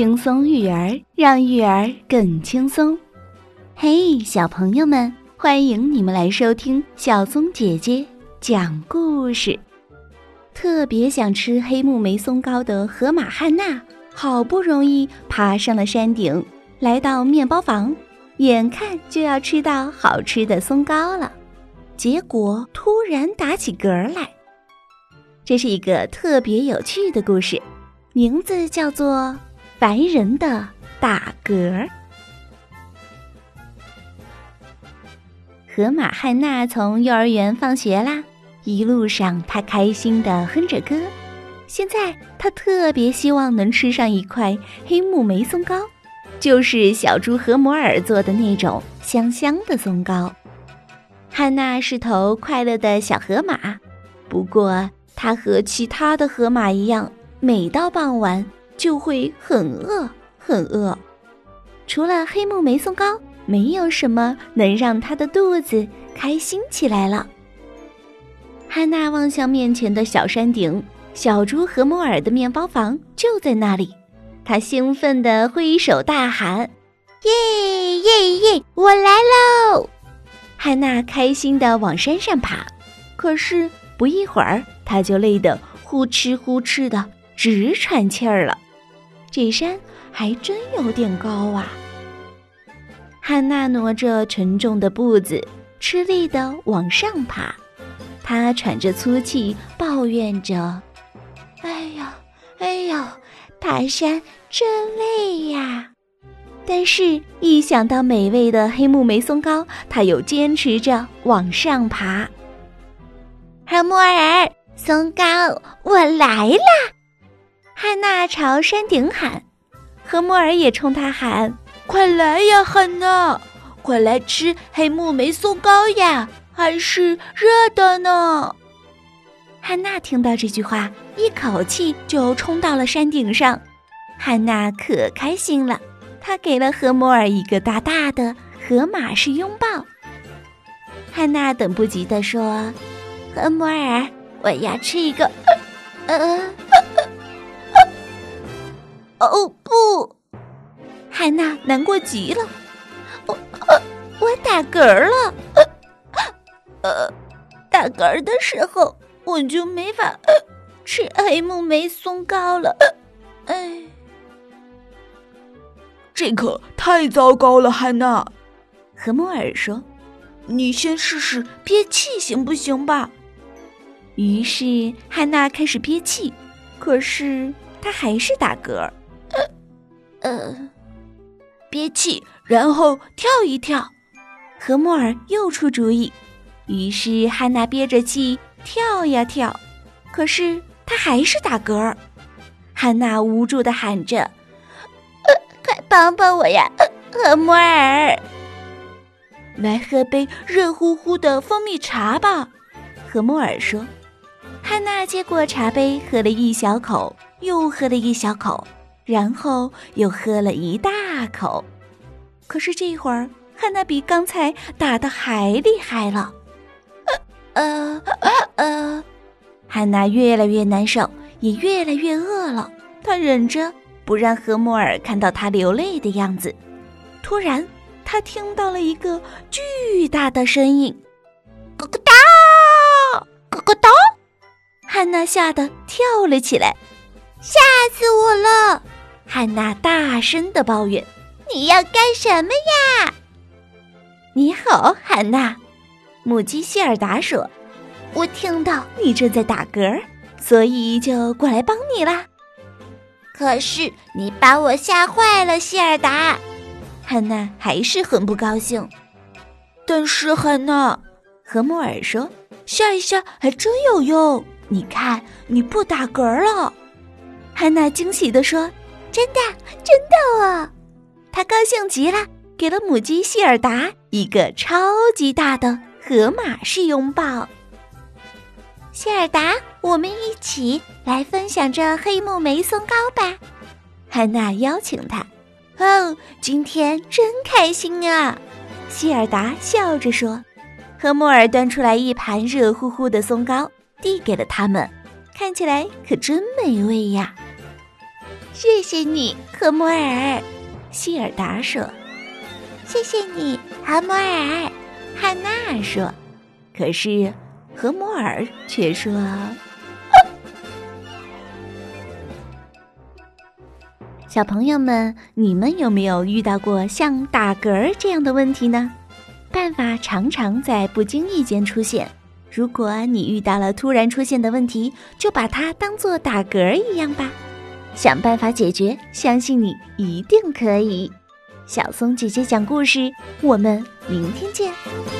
轻松育儿，让育儿更轻松。嘿，小朋友们，欢迎你们来收听小松姐姐讲故事。特别想吃黑木莓松糕的河马汉娜，好不容易爬上了山顶，来到面包房，眼看就要吃到好吃的松糕了，结果突然打起嗝来。这是一个特别有趣的故事，名字叫做。烦人的打嗝。河马汉娜从幼儿园放学啦，一路上她开心的哼着歌。现在她特别希望能吃上一块黑木莓松糕，就是小猪和摩尔做的那种香香的松糕。汉娜是头快乐的小河马，不过她和其他的河马一样，每到傍晚。就会很饿，很饿。除了黑木莓松糕，没有什么能让他的肚子开心起来了。汉娜望向面前的小山顶，小猪和摩尔的面包房就在那里。他兴奋地挥手大喊：“耶耶耶！我来喽！”汉娜开心地往山上爬，可是不一会儿，他就累得呼哧呼哧的直喘气儿了。这山还真有点高啊！汉娜挪着沉重的步子，吃力地往上爬。她喘着粗气，抱怨着：“哎呀，哎呀，爬山真累呀！”但是，一想到美味的黑木莓松糕，她又坚持着往上爬。黑木耳，松糕，我来啦！汉娜朝山顶喊，和莫尔也冲他喊：“快来呀，汉娜，快来吃黑木莓松糕呀，还是热的呢！”汉娜听到这句话，一口气就冲到了山顶上。汉娜可开心了，她给了何莫尔一个大大的河马式拥抱。汉娜等不及地说：“何莫尔，我要吃一个，呃。”哦不，汉娜难过极了，我我打嗝了，呃，打嗝的时候我就没法吃黑木莓松糕了，哎，这可太糟糕了，汉娜。和莫尔说：“你先试试憋气行不行吧？”于是汉娜开始憋气，可是她还是打嗝。呃，憋气，然后跳一跳。何莫尔又出主意，于是汉娜憋着气跳呀跳，可是她还是打嗝。汉娜无助的喊着：“呃，快帮帮我呀，何莫尔！来喝杯热乎乎的蜂蜜茶吧。”何莫尔说。汉娜接过茶杯，喝了一小口，又喝了一小口。然后又喝了一大口，可是这会儿汉娜比刚才打的还厉害了。呃呃呃，汉娜越来越难受，也越来越饿了。她忍着不让何莫尔看到她流泪的样子。突然，她听到了一个巨大的声音：“咯咯哒，咯咯哒！”汉娜吓得跳了起来，吓死我了！汉娜大声的抱怨：“你要干什么呀？”“你好，汉娜。”母鸡希尔达说，“我听到你正在打嗝，所以就过来帮你啦。”“可是你把我吓坏了，希尔达。”汉娜还是很不高兴。“但是汉娜，和莫尔说，吓一吓还真有用。你看，你不打嗝了。”汉娜惊喜地说。真的，真的哦！他高兴极了，给了母鸡希尔达一个超级大的河马式拥抱。希尔达，我们一起来分享这黑木莓松糕吧！汉娜邀请他。哦，今天真开心啊！希尔达笑着说。和莫尔端出来一盘热乎乎的松糕，递给了他们，看起来可真美味呀！谢谢你，何摩尔。希尔达说：“谢谢你，何摩尔。”汉娜说：“可是何摩尔却说。”小朋友们，你们有没有遇到过像打嗝这样的问题呢？办法常常在不经意间出现。如果你遇到了突然出现的问题，就把它当做打嗝一样吧，想办法解决，相信你一定可以。小松姐姐讲故事，我们明天见。